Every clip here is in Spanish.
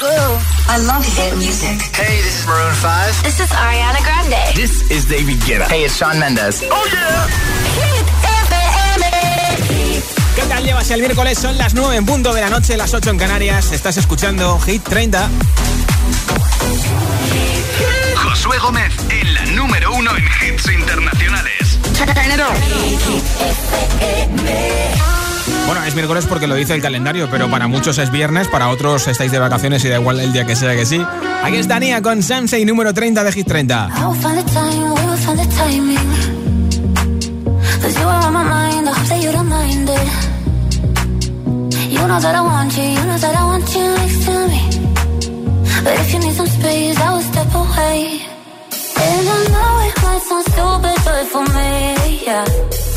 I love hit music. Hey, this is Maroon 5. This is Ariana Grande. This is David Guetta. Hey, it's Shawn Mendes. Oh, yeah. Hit FM. ¿Qué tal llevas el miércoles? Son las 9 en punto de la noche, las 8 en Canarias. Estás escuchando Hit 30. Josué Gómez en la número uno en hits internacionales. Bueno, es miércoles porque lo dice el calendario, pero para muchos es viernes, para otros estáis de vacaciones y da igual el día que sea que sí. Aquí está Nia con Samsei número 30 de Hit 30. I'll find the time, we'll find the timing. Cause you are on my mind, I hope that you don't mind it. You know that I want you, you know that I want you next to me. But if you need some space, I will step away. And I know it might sound stupid, but for me, yeah.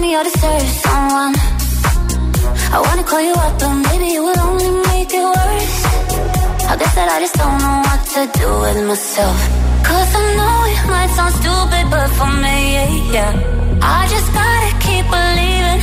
me I deserve someone. I wanna call you up, but maybe it will only make it worse. I guess that I just don't know what to do with myself. Cause I know it might sound stupid, but for me, yeah. I just gotta keep believing,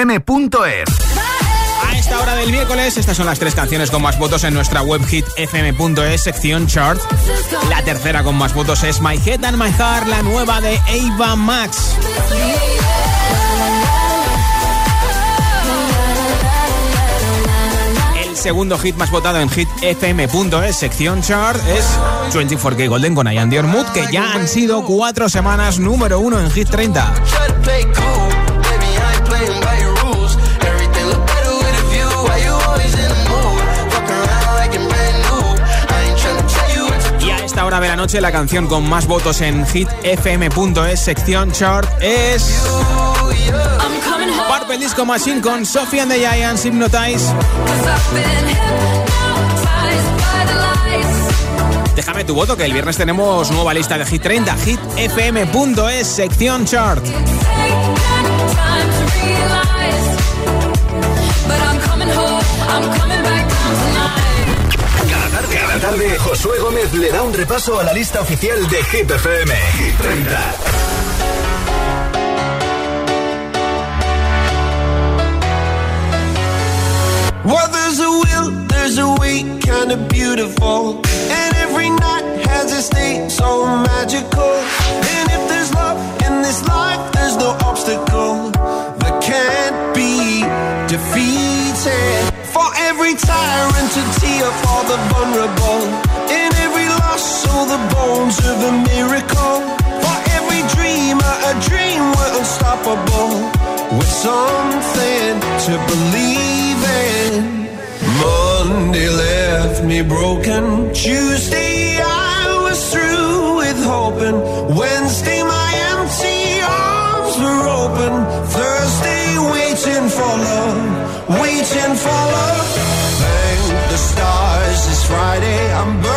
hitfm.es. A esta hora del miércoles, estas son las tres canciones con más votos en nuestra web hitfm.es, sección chart. La tercera con más votos es My Head and My Heart, la nueva de Ava Max. El segundo hit más votado en hitfm.es, sección chart, es 24K Golden con Ian Dior Mood, que ya han sido cuatro semanas número uno en Hit 30. Hora de la noche, la canción con más votos en hitfm.es, sección chart, es. Purple Disco Machine con Sophie and the Giants Hypnotize. Déjame tu voto, que el viernes tenemos nueva lista de Hit 30, hitfm.es, sección chart. Cada tarde, Josué Gómez le da un repaso a la lista oficial de Hit FM. Hit 30. Well, there's a will, there's a way, kind of beautiful. And every night has a state so magical. And if there's love in this life, there's no obstacle that can't be defeated. Every tyrant to tear for the vulnerable. In every loss, all the bones of a miracle. For every dreamer, a dream we're unstoppable. With something to believe in. Monday left me broken. Tuesday, I was through with hoping. Wednesday, my empty arms were open. Thursday, waiting for love, waiting for love. Thank the stars, it's Friday. I'm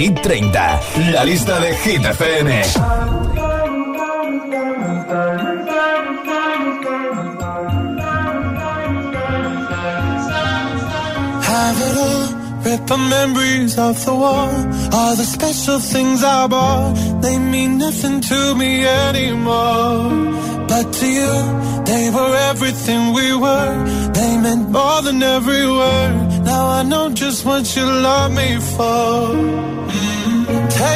Hit 30, la lista de Hit FM. Have it all, rip the memories of the war. All the special things I bought, they mean nothing to me anymore. But to you, they were everything we were. They meant more than every word. Now I know just what you love me for.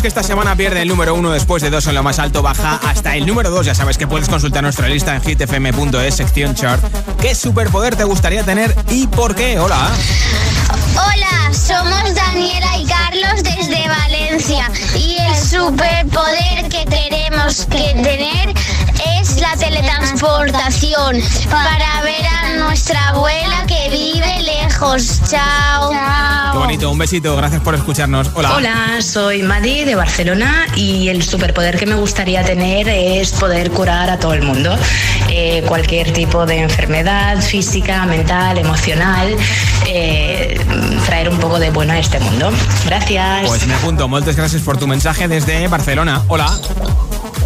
Que esta semana pierde el número uno después de dos en lo más alto, baja hasta el número dos. Ya sabes que puedes consultar nuestra lista en hitfm.es, sección chart. ¿Qué superpoder te gustaría tener y por qué? Hola. Hola, somos Daniela y Carlos desde Valencia y el superpoder que tenemos que tener es la teletransportación para ver a nuestra abuela que vive lejos. Chao. Qué bonito, un besito, gracias por escucharnos. Hola. Hola, soy Madi de Barcelona y el superpoder que me gustaría tener es poder curar a todo el mundo. Eh, cualquier tipo de enfermedad física, mental, emocional, eh, traer un poco de bueno a este mundo. Gracias. Pues me apunto, muchas gracias por tu mensaje desde Barcelona. Hola.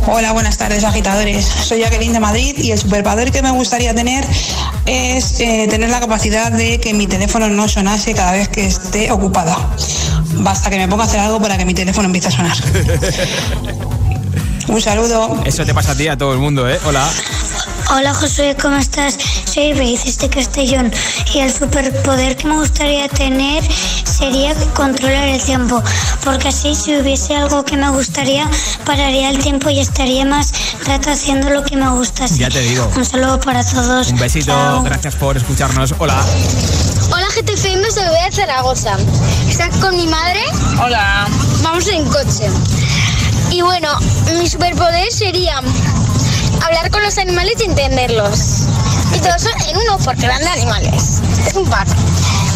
Hola, buenas tardes agitadores. Soy Jacqueline de Madrid y el superpoder que me gustaría tener es eh, tener la capacidad de que mi teléfono no sonase cada vez que esté ocupada. Basta que me ponga a hacer algo para que mi teléfono empiece a sonar. Un saludo. Eso te pasa a ti, a todo el mundo, ¿eh? Hola. Hola Josué, ¿cómo estás? Soy Beatriz de Castellón y el superpoder que me gustaría tener sería controlar el tiempo, porque así si hubiese algo que me gustaría, pararía el tiempo y estaría más rato haciendo lo que me gusta. Así Ya te digo. Un saludo para todos. Un besito, Chao. gracias por escucharnos. Hola. Hola GTFM, soy de Zaragoza. ¿Estás con mi madre? Hola. Vamos en coche. Y bueno, mi superpoder sería hablar con los animales y entenderlos. Y todo eso en uno, porque van de animales. Es un par.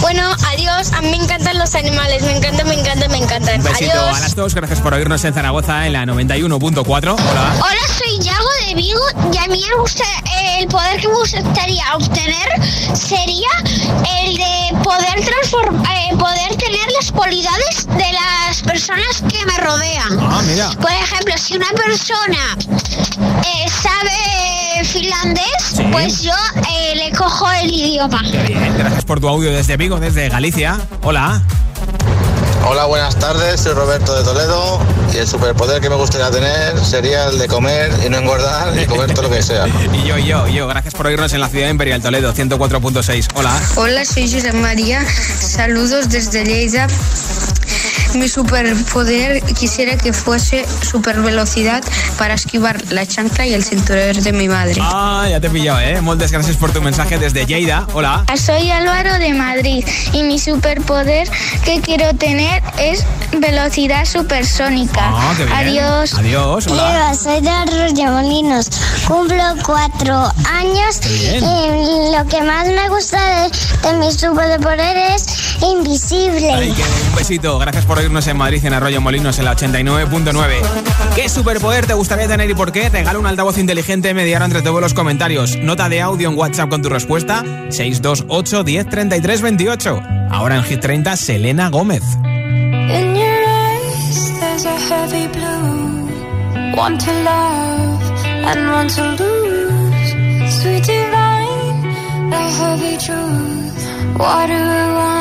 Bueno, adiós. A mí me encantan los animales. Me encantan, me encantan, me encantan. Un besito Adiós. a las dos, gracias por oírnos en Zaragoza en la 91.4. Hola. Hola, soy Yago de Vigo y a mí me gusta, eh, el poder que me gustaría obtener sería el de poder transformar, poder tener las cualidades de las personas que me rodean. Ah, mira. Por ejemplo, si una persona eh, sabe finlandés, Sí. pues yo eh, le cojo el idioma. Bien, gracias por tu audio desde Vigo, desde Galicia. Hola. Hola, buenas tardes, soy Roberto de Toledo y el superpoder que me gustaría tener sería el de comer y no engordar y comer todo lo que sea. Y yo, y yo, y yo, gracias por oírnos en la ciudad imperial Toledo, 104.6. Hola. Hola, soy José María. Saludos desde Lleida. Mi superpoder quisiera que fuese super velocidad para esquivar la chancla y el cinturón de mi madre. Ah, ya te he pillado, ¿eh? Muchas gracias por tu mensaje desde Lleida. Hola. Soy Álvaro de Madrid y mi superpoder que quiero tener es velocidad supersónica. Ah, qué bien. Adiós. Adiós, hola. soy de. Cumplo cuatro años y lo que más me gusta de, de mi superpoder es invisible. Ay, que un besito. Gracias por oírnos en Madrid, en Arroyo Molinos, en la 89.9. ¿Qué superpoder te gustaría tener y por qué? Regala un altavoz inteligente mediano entre todos los comentarios. Nota de audio en WhatsApp con tu respuesta: 628 10 33 28. Ahora en Hit 30, Selena Gómez. In your eyes, there's a heavy blue. One to love and one to lose. Sweet divine, the heavy truth. What do I want?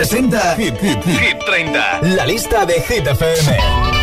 presenta Hit, Hit, Hit 30, la lista de Hit FM.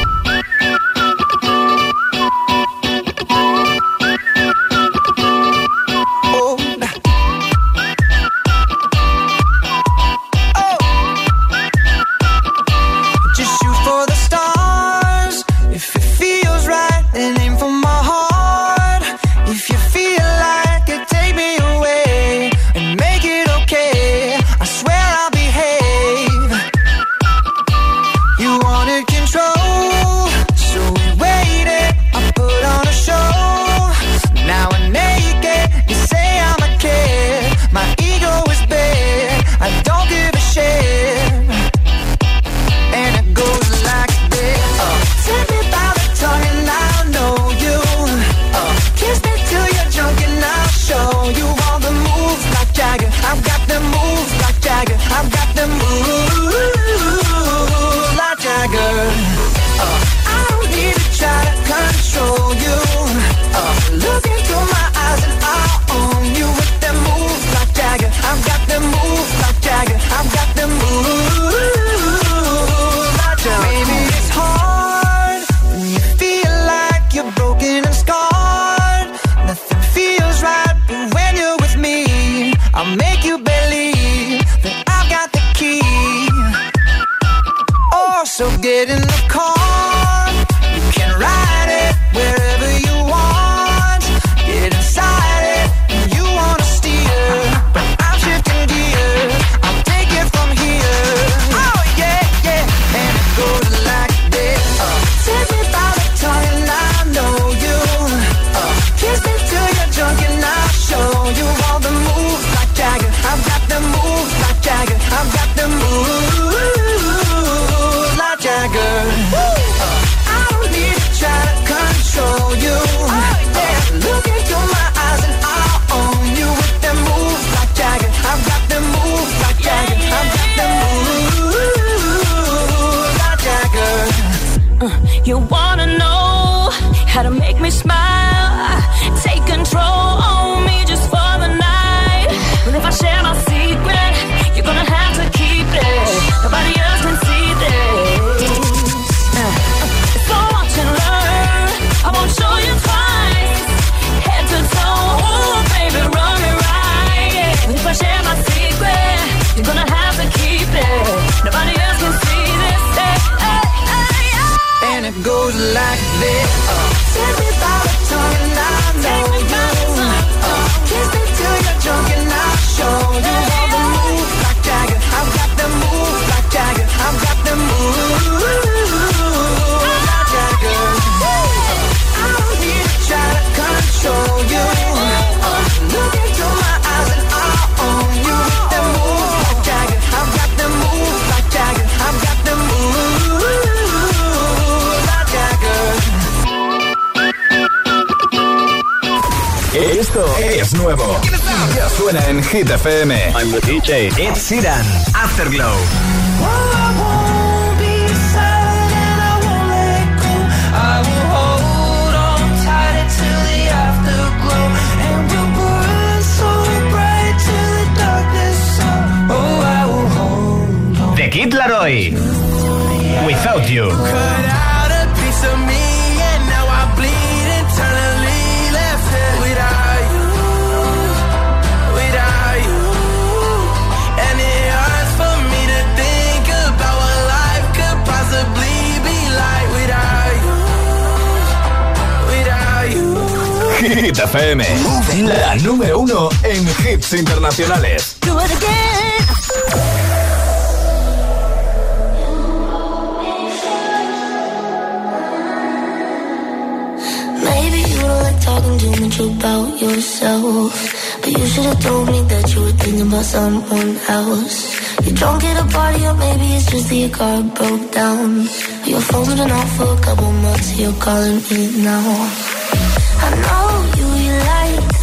smile. Take es nuevo. Ya suena en Hit FM. I'm the DJ. Ed Afterglow. The Kid Laroi. Without You. Hit FM, la número uno en hits internacionales. Do it again. talking too much about yourself. But you should have told me that you were thinking about someone else. You're drunk at a party, or maybe it's just that your car broke down. Your phone's been off for a couple months, you're calling me now. I know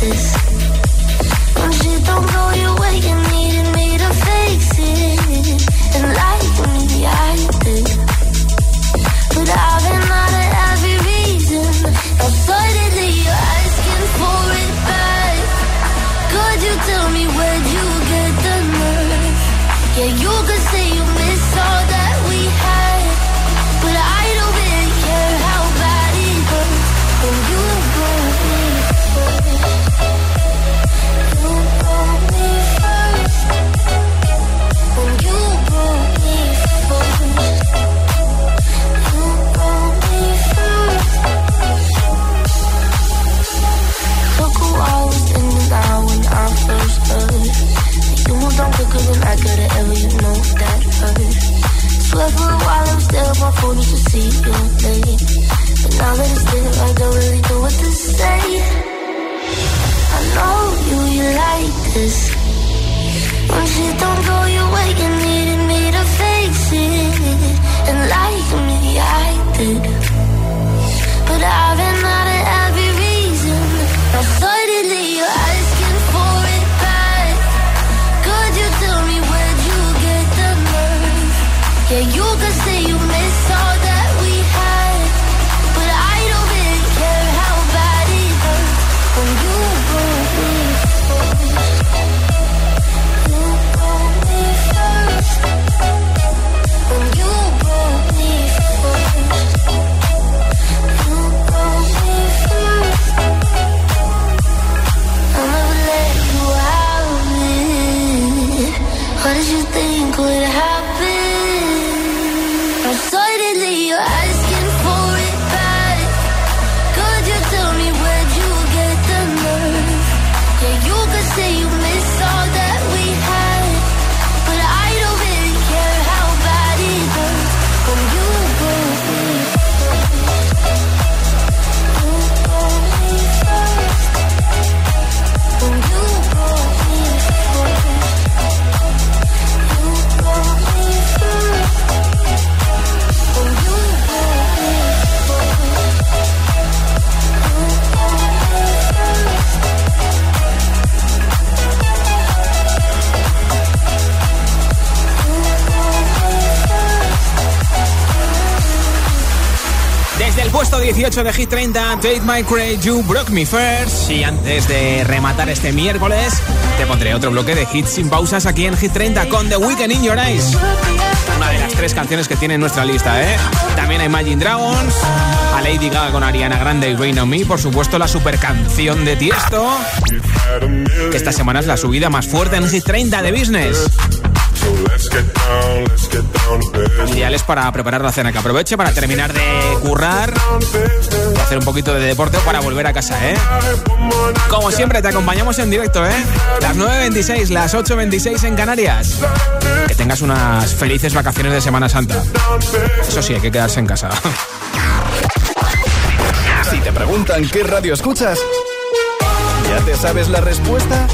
this struggled while I'm still more foolish to see your name. But now that it's there, I don't really know what to say. I know you, you like this. When shit don't go your way, you needed me to fix it. And like me, I did. 18 de Hit 30, Take My Crazy, You Broke Me First. Y antes de rematar este miércoles, te pondré otro bloque de hits sin pausas aquí en Hit 30 con The Weeknd in Your Eyes. Una de las tres canciones que tiene en nuestra lista, ¿eh? También a Imagine Dragons, a Lady Gaga con Ariana Grande y Rain on Me, por supuesto la super canción de Tiesto, esta semana es la subida más fuerte en Hit 30 de Business. Ideales para preparar la cena, que aproveche para terminar de currar, hacer un poquito de deporte para volver a casa, ¿eh? Como siempre, te acompañamos en directo, ¿eh? Las 9.26, las 8.26 en Canarias. Que tengas unas felices vacaciones de Semana Santa. Eso sí, hay que quedarse en casa. Si te preguntan qué radio escuchas, ¿ya te sabes la respuesta?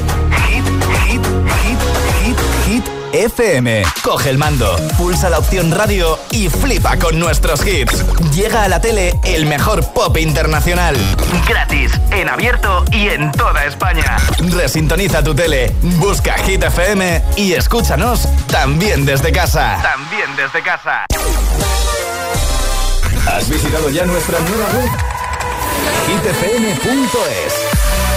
FM. Coge el mando, pulsa la opción radio y flipa con nuestros hits. Llega a la tele el mejor pop internacional. Gratis, en abierto y en toda España. Resintoniza tu tele, busca Hit FM y escúchanos también desde casa. También desde casa. ¿Has visitado ya nuestra nueva web? hitfm.es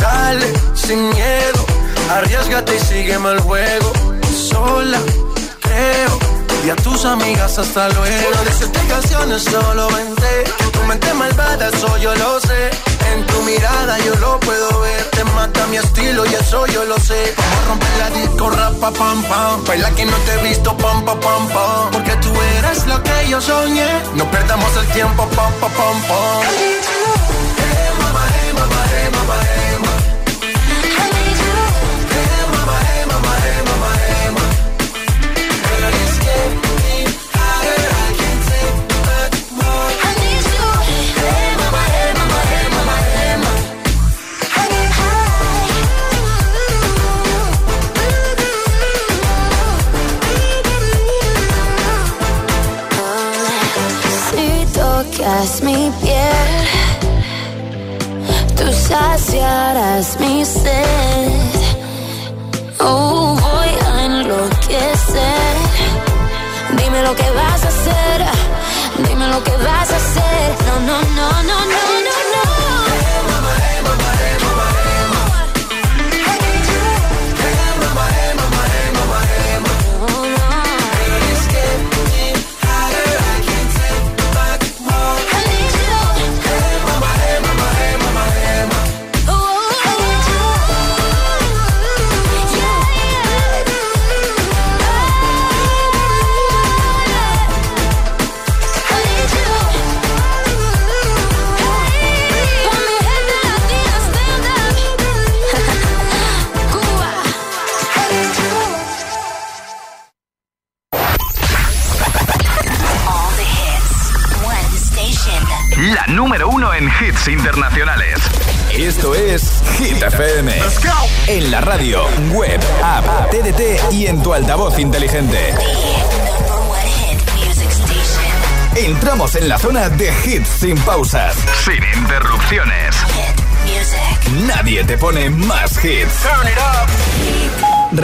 Dale, sin miedo, arriesgate y sígueme el juego. Sola, creo, y a tus amigas hasta luego. No decirte canciones, solo vente. Tu mente malvada, eso yo lo sé. En tu mirada yo lo puedo ver. Te mata mi estilo y eso yo lo sé. Vamos a romper la disco, rapa, pam, pam. Baila que no te he visto, pam, pam, pam, pam. Porque tú eres lo que yo soñé. No perdamos el tiempo, pam, pam, pam, pam.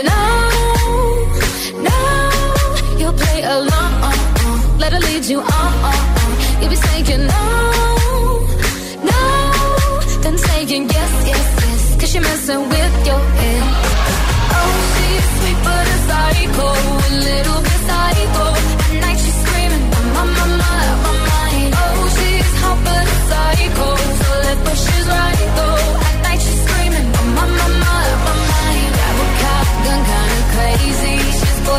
But no, no, you'll play along. Let her lead you on. You'll be saying no, no, then saying yes, yes, yes. Cause you're messing with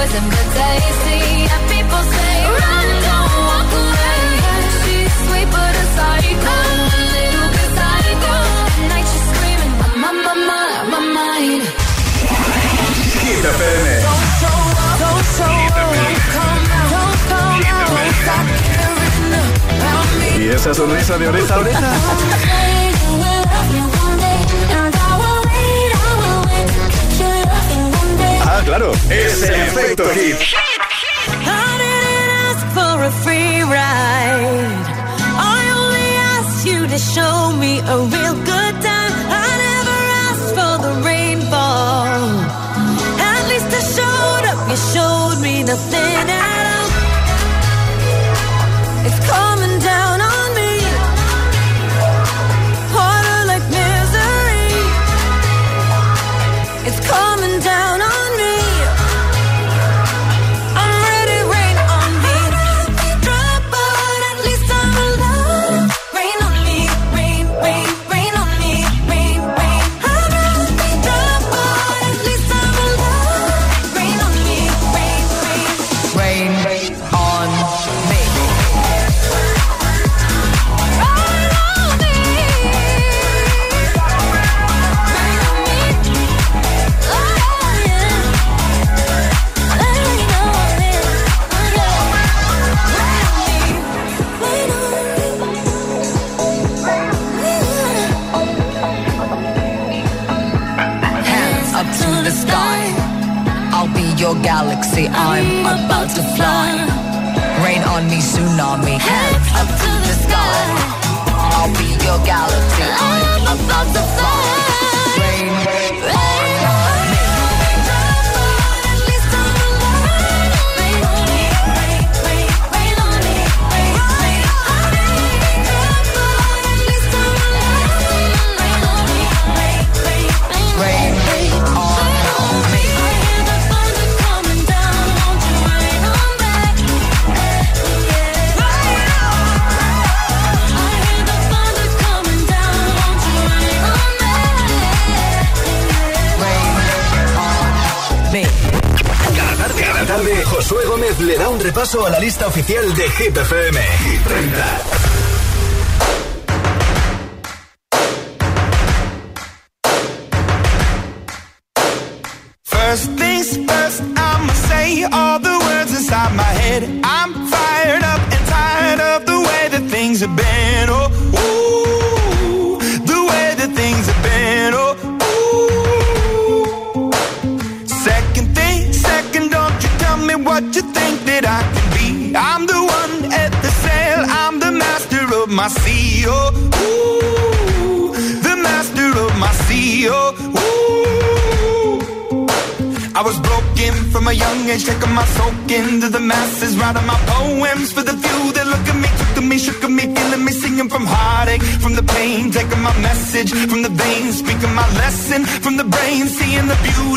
poison but tasty. And people say, run, don't walk away. She's sweet but a psycho, a little bit psycho. At night she's screaming, I'm on my mind, my mind. Hit FM. ¿Y esa sonrisa de oreja a oreja? Ah, claro, es el efecto hit. I didn't ask for a free ride. I only asked you to show me a real good time. I never asked for the rainfall. At least I showed up. You showed me nothing at I'm about to fly. Rain on me, tsunami. Repaso a la lista oficial de Hit FM. Hit 30. Message from the veins, speaking my lesson from the brain, seeing the beauty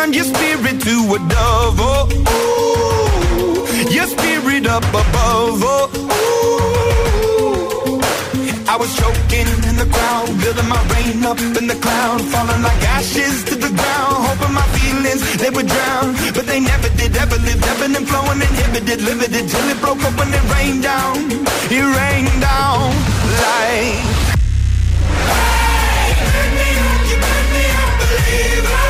climb your spirit to a dove. Oh, ooh, your spirit up above. Oh, ooh. I was choking in the crowd, building my rain up in the cloud, falling like ashes to the ground. Hoping my feelings they would drown, but they never did. Ever lived, ebbing and flowing, inhibited, limited till it broke up and it rained down. It rained down like. Hey, me up, you me up, believer.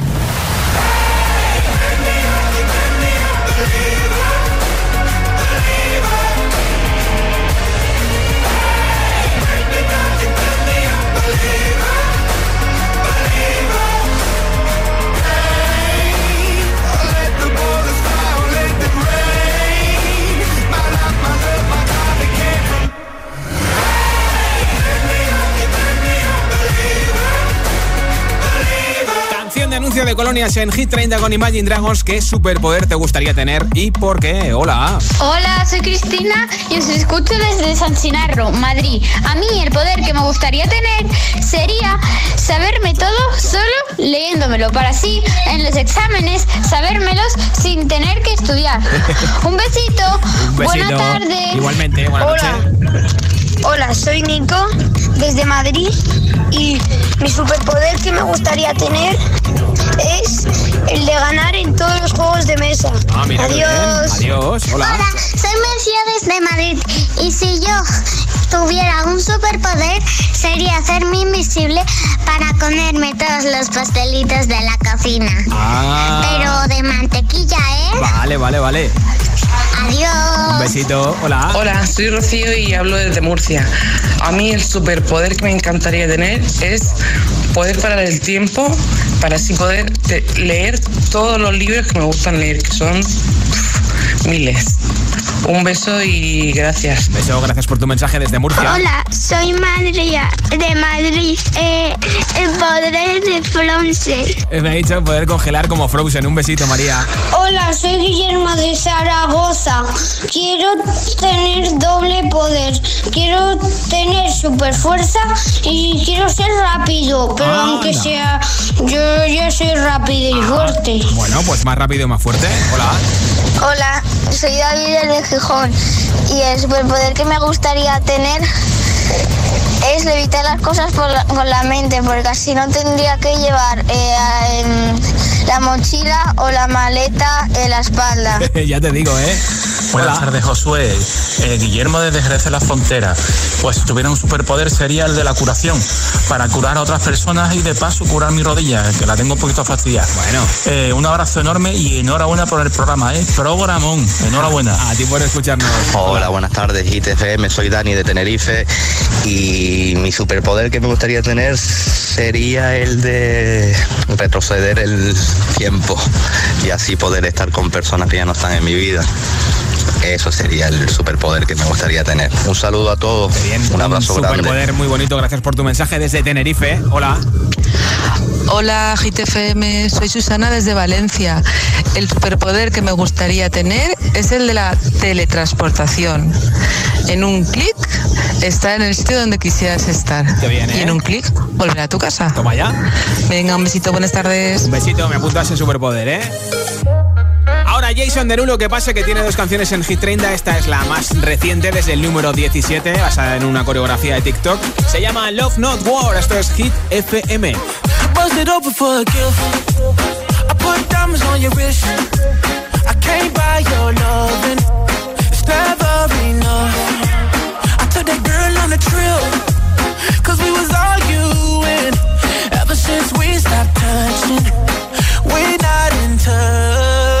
De colonias en Hit 30 con Imagine Dragons. ¿Qué superpoder te gustaría tener y por qué? Hola. Hola, soy Cristina y os escucho desde San Sinarro, Madrid. A mí el poder que me gustaría tener sería saberme todo solo leyéndomelo, para así en los exámenes sabérmelos sin tener que estudiar. Un besito. Un besito. Buena tarde. Igualmente, buena Hola. noche. Hola, soy Nico desde Madrid y mi superpoder que me gustaría tener es el de ganar en todos los juegos de mesa. Ah, mira. Adiós. Adiós. Hola. soy Mercedes de Madrid y si yo tuviera un superpoder sería hacerme invisible para comerme todos los pastelitos de la cocina. Ah. Pero de mantequilla, ¿eh? Vale, vale, vale. Un Adiós. besito. Hola. Hola, soy Rocío y hablo desde Murcia. A mí el superpoder que me encantaría tener es poder parar el tiempo para así poder leer todos los libros que me gustan leer, que son miles. Un beso y gracias. Beso, gracias por tu mensaje desde Murcia. Hola, soy María de Madrid. Eh, el poder de Frozen. Me ha dicho poder congelar como Frozen. Un besito, María. Hola, soy Guillermo de Zaragoza. Quiero tener doble poder. Quiero tener super fuerza y quiero ser rápido. Pero Anda. aunque sea, yo ya soy rápido y fuerte. Bueno, pues más rápido y más fuerte. Hola. Hola, soy David de Gijón y el superpoder que me gustaría tener es levitar las cosas por la- con la mente, porque así no tendría que llevar eh, en la mochila o la maleta en la espalda. ya te digo, ¿eh? Buenas tardes, Josué. Eh, Guillermo desde Jerez de la Frontera. Pues si tuviera un superpoder sería el de la curación, para curar a otras personas y de paso curar mi rodilla, que la tengo un poquito fastidiada. Bueno. un abrazo enorme y enhorabuena por el programa, ¿eh? Programón. Enhorabuena. A ti por escucharnos. Hola, buenas tardes, ITFM, soy Dani de Tenerife y mi superpoder que me gustaría tener sería el de retroceder el tiempo y así poder estar con personas que ya no están en mi vida. Eso sería el superpoder que me gustaría tener. Un saludo a todos, un abrazo Un grande. superpoder muy bonito. Gracias por tu mensaje desde Tenerife. Hola. Hola GTFM, soy Susana desde Valencia. El superpoder que me gustaría tener es el de la teletransportación. En un clic, estar en el sitio donde quisieras estar. Y en un clic, volver a tu casa. ¿eh? Toma ya. Venga, un besito, buenas tardes. Un besito, me apunto a ese superpoder, ¿eh? Jason Derulo, que pase que tiene dos canciones en Hit 30. Esta es la más reciente, desde el número 17, basada en una coreografía de TikTok. Se llama Love Not War. Esto es Hit FM. Since we stopped touching. We're not in touch.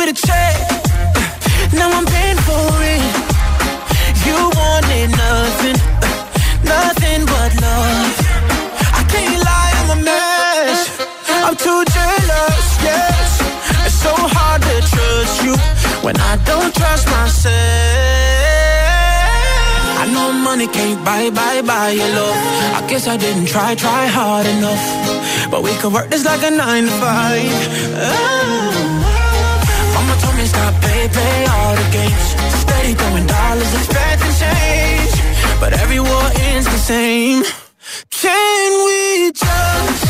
with a check. Now I'm paying for it. You wanted nothing, nothing but love. I can't lie, I'm a mess. I'm too jealous, yes. It's so hard to trust you when I don't trust myself. I know money can't buy, buy, buy your love. I guess I didn't try, try hard enough. But we could work this like a nine to five. Oh. Told me stop, play, play all the games. Steady throwing dollars, expecting change. But every war ends the same. Can we just?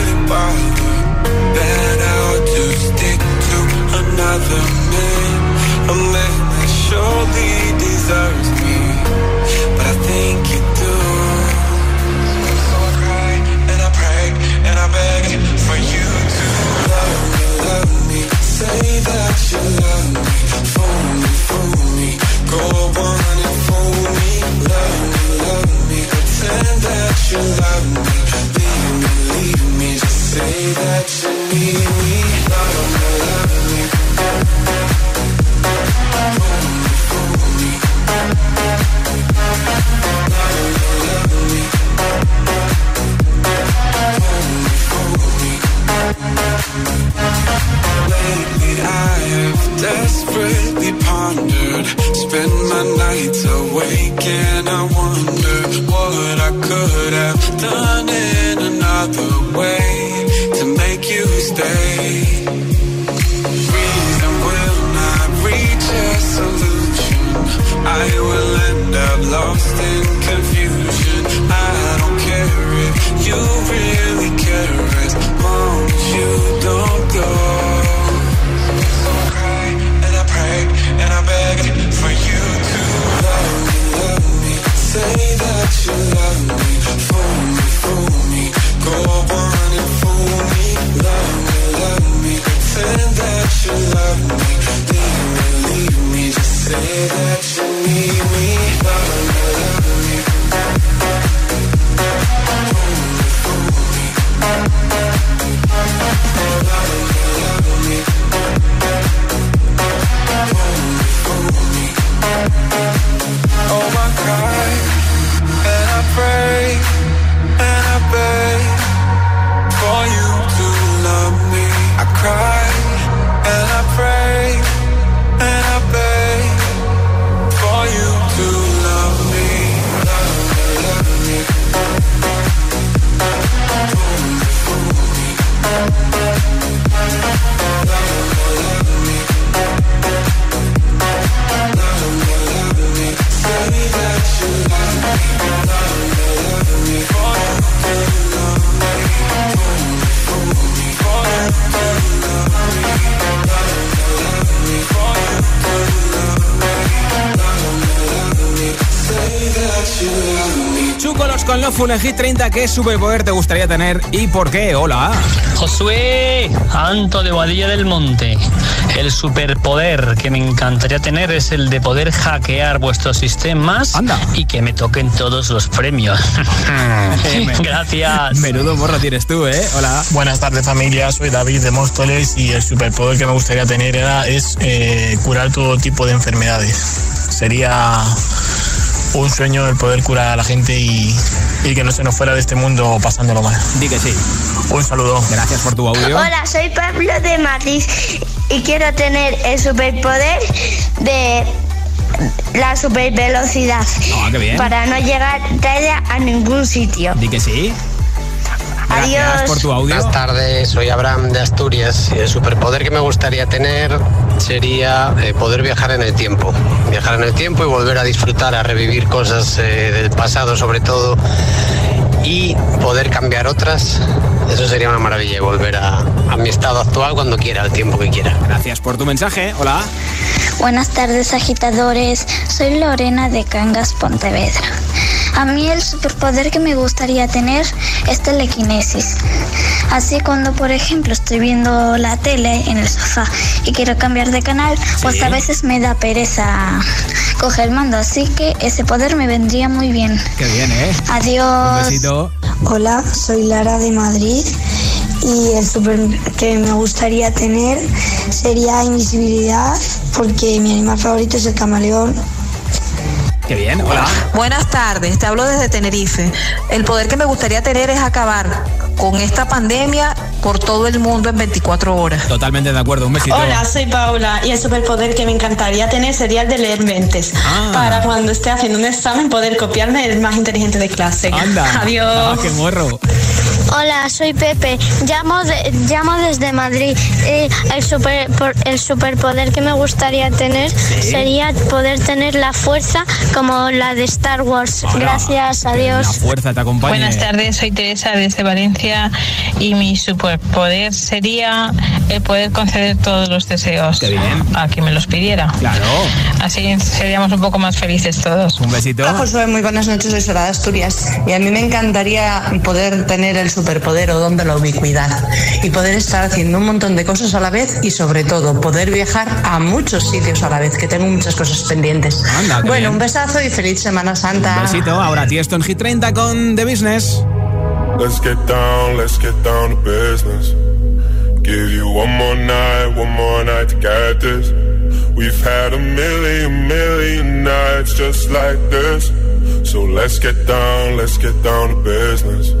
to stick to another man, that surely deserves me. But I think you do. So I and I and I for you to love me, me, say that. say that to me. con Love Full 30. ¿Qué superpoder te gustaría tener y por qué? Hola. Josué Anto de Boadilla del Monte. El superpoder que me encantaría tener es el de poder hackear vuestros sistemas Anda. y que me toquen todos los premios. Gracias. Menudo morro tienes tú, ¿eh? Hola. Buenas tardes, familia. Soy David de Móstoles y el superpoder que me gustaría tener era, es eh, curar todo tipo de enfermedades. Sería un sueño el poder curar a la gente y, y que no se nos fuera de este mundo pasándolo mal. Di que sí. Un saludo. Gracias por tu audio. Hola, soy Pablo de Madrid y quiero tener el superpoder de la supervelocidad Ah, qué bien. para no llegar tarde a ningún sitio. Di que sí. Gracias por tu audio. Buenas tardes, soy Abraham de Asturias y el superpoder que me gustaría tener sería eh, poder viajar en el tiempo. Viajar en el tiempo y volver a disfrutar, a revivir cosas eh, del pasado sobre todo y poder cambiar otras. Eso sería una maravilla, y volver a, a mi estado actual cuando quiera, al tiempo que quiera. Gracias por tu mensaje. Hola. Buenas tardes agitadores, soy Lorena de Cangas, Pontevedra. A mí el superpoder que me gustaría tener es telequinesis. Así cuando por ejemplo estoy viendo la tele en el sofá y quiero cambiar de canal, pues a veces me da pereza coger el mando. Así que ese poder me vendría muy bien. Qué bien, ¿eh? Adiós. Un besito. Hola, soy Lara de Madrid y el super que me gustaría tener sería invisibilidad porque mi animal favorito es el camaleón. Qué bien. Hola. Buenas tardes, te hablo desde Tenerife. El poder que me gustaría tener es acabar con esta pandemia por todo el mundo en 24 horas. Totalmente de acuerdo. Un besito. Hola, soy Paula y el superpoder que me encantaría tener sería el de leer mentes. Ah. Para cuando esté haciendo un examen poder copiarme el más inteligente de clase. Anda. Adiós. Ah, qué morro. Hola, soy Pepe. Llamo, de- llamo desde Madrid. Eh, el, super, por- el superpoder que me gustaría tener sería poder tener la fuerza como la de Star Wars. Gracias, adiós. Fuerza te acompañe. Buenas tardes, soy Teresa desde Valencia y mi superpoder sería el poder conceder todos los deseos a quien me los pidiera. Claro. Así seríamos un poco más felices todos. Un besito. Hola Josué, muy buenas noches, soy Sara de Asturias y a mí me encantaría poder tener el superpoder o don de la ubicuidad y poder estar haciendo un montón de cosas a la vez y sobre todo poder viajar a muchos sitios a la vez, que tengo muchas cosas pendientes. Anda, bueno, bien. un besazo y feliz Semana Santa. Un besito. Ahora Tiesto en Hit 30 con The Business. Let's get down, let's get down to business. Give you one more night, one more night to get this. We've had a million, million nights just like this. So let's get down, let's get down to business.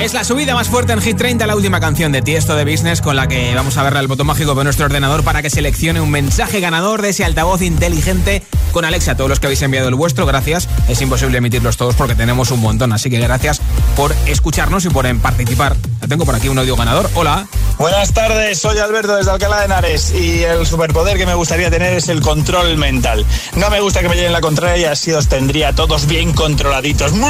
Es la subida más fuerte en Hit 30, la última canción de Tiesto de Business con la que vamos a verle el botón mágico de nuestro ordenador para que seleccione un mensaje ganador de ese altavoz inteligente con Alexa. Todos los que habéis enviado el vuestro, gracias. Es imposible emitirlos todos porque tenemos un montón, así que gracias por escucharnos y por participar tengo por aquí un audio ganador. Hola. Buenas tardes, soy Alberto desde Alcalá de Henares y el superpoder que me gustaría tener es el control mental. No me gusta que me lleven la contraria y así os tendría todos bien controladitos.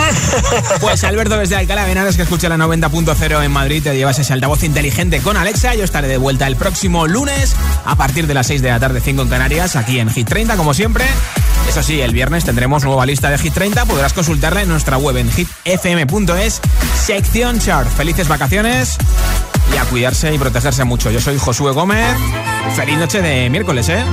Pues Alberto desde Alcalá de Henares que escucha la 90.0 en Madrid te llevas ese altavoz inteligente con Alexa. Yo estaré de vuelta el próximo lunes a partir de las 6 de la tarde 5 en Canarias aquí en Hit 30 como siempre. Eso sí, el viernes tendremos nueva lista de Hit 30. Podrás consultarla en nuestra web en hitfm.es, sección chart. Felices vacaciones y a cuidarse y protegerse mucho. Yo soy Josué Gómez. Feliz noche de miércoles, ¿eh?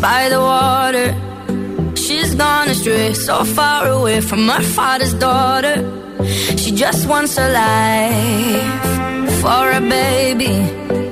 By the water. She's gone astray, so far away from her father's daughter. She just wants a life for a baby.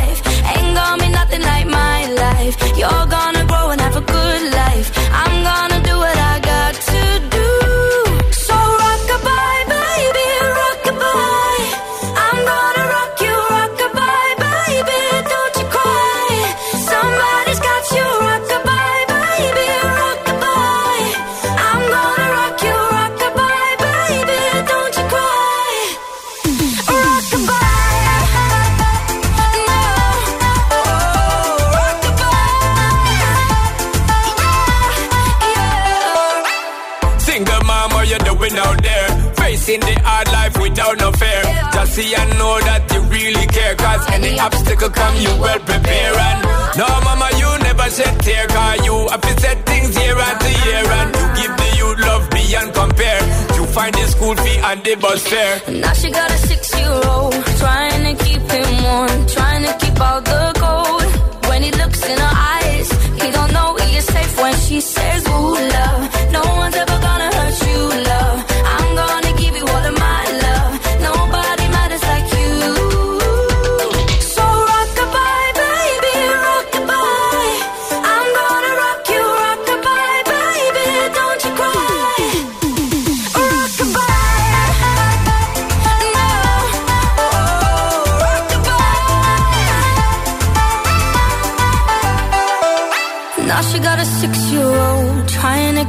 Single mom, what you doing out there? Facing the hard life without no fear. Just see and know that you really care. Cause any obstacle come, you well prepare. And no, mama, you never shed tear. Cause you have to set things year after year. And you give the youth love beyond compare. You find the school fee and the bus fare. Now she got a six-year-old trying to keep him warm, trying to keep out the cold. When he looks in her eyes, he don't know he is safe when she says, "Ooh, love,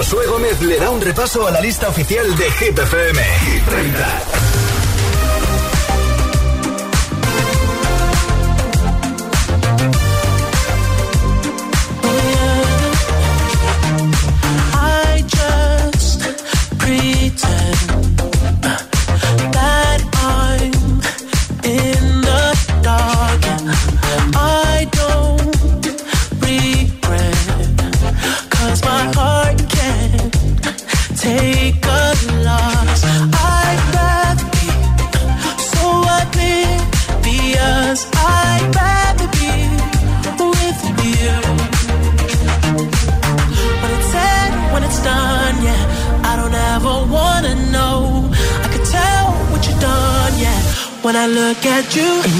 Josué Gómez le da un repaso a la lista oficial de Hit FM. Hit 30. You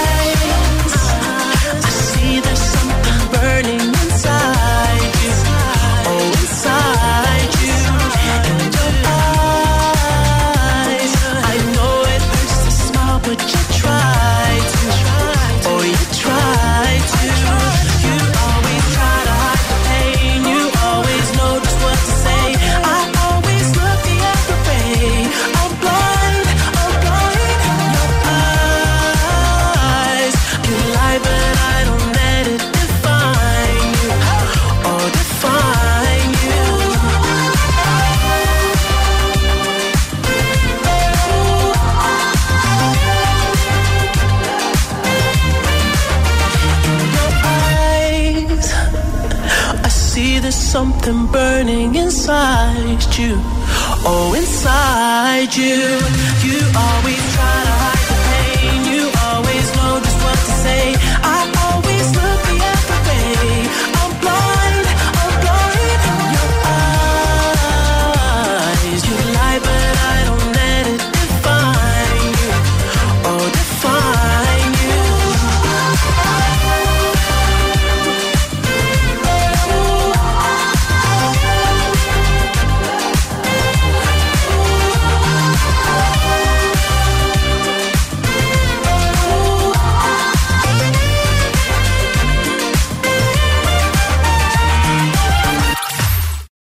something burning inside you, oh, inside you.